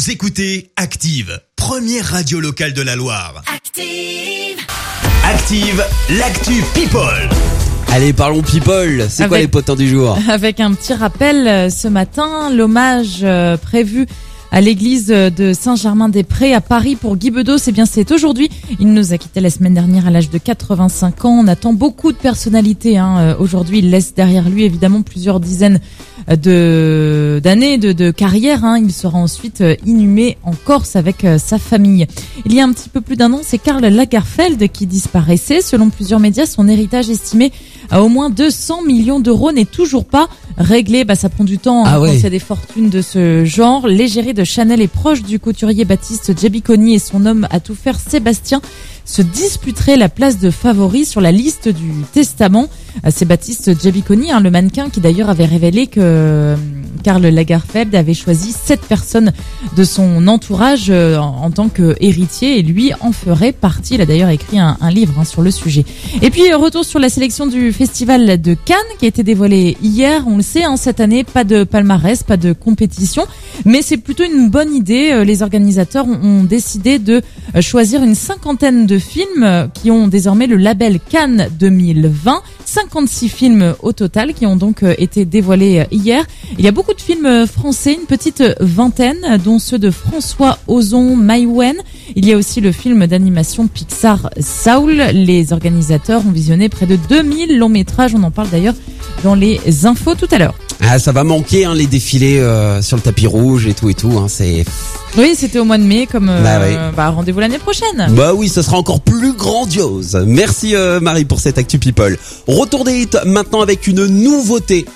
Vous écoutez Active, première radio locale de la Loire. Active. Active, l'actu People. Allez, parlons people. C'est quoi Avec- les potins du jour? Avec un petit rappel euh, ce matin, l'hommage euh, prévu à l'église de Saint-Germain-des-Prés à Paris pour Guy Bedos, eh bien c'est aujourd'hui. Il nous a quitté la semaine dernière à l'âge de 85 ans. On attend beaucoup de personnalités. Hein. Euh, Aujourd'hui, il laisse derrière lui évidemment plusieurs dizaines de d'années de, de carrière. Hein. Il sera ensuite euh, inhumé en Corse avec euh, sa famille. Il y a un petit peu plus d'un an, c'est Karl Lagerfeld qui disparaissait. Selon plusieurs médias, son héritage estimé à au moins 200 millions d'euros n'est toujours pas réglé. Bah, ça prend du temps hein, Ah ouais. quand il y a des fortunes de ce genre. L'égérie de Chanel est proche du couturier Baptiste Giabiconi et son homme à tout faire Sébastien se disputeraient la place de favori sur la liste du testament. Euh, C'est Baptiste Giabiconi, hein, le mannequin, qui d'ailleurs avait révélé que euh, Karl Lagerfeld avait choisi sept personnes de son entourage euh, en, tant qu'héritier et lui en ferait partie. Il a d'ailleurs écrit un, livre hein, sur le sujet. Et puis retour sur la sélection du festival de Cannes qui a été dévoilé hier. On le sait, hein, cette année pas de palmarès, pas de compétition, mais c'est plutôt une bonne idée. Euh, Les organisateurs ont, décidé de euh, choisir une cinquantaine de films qui ont désormais le label Cannes 2020. 56 films au total qui ont donc été dévoilés hier. Il y a beaucoup de films euh, français, une petite vingtaine, euh, dont ceux de François Ozon, Maïwen. Il y a aussi le film d'animation Pixar Saul. Les organisateurs ont visionné près de 2000 longs métrages. On en parle d'ailleurs dans les infos tout à l'heure. Ah, ça va manquer hein, les défilés euh, sur le tapis rouge et tout et tout. Hein, c'est. Oui, c'était au mois de mai, comme euh, Bah oui. bah, rendez-vous l'année prochaine. Bah oui, ce sera encore plus grandiose. Merci euh, Marie pour cette actu people. Retour des hits maintenant avec une nouveauté.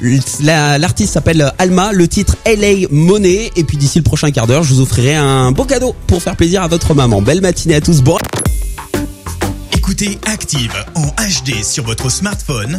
La- L'artiste s'appelle Alma, le titre LA Money. Et puis d'ici le prochain quart d'heure, je vous offrirai un beau cadeau pour faire plaisir à votre maman. Belle matinée à tous. Bon. Écoutez Active en HD sur votre smartphone,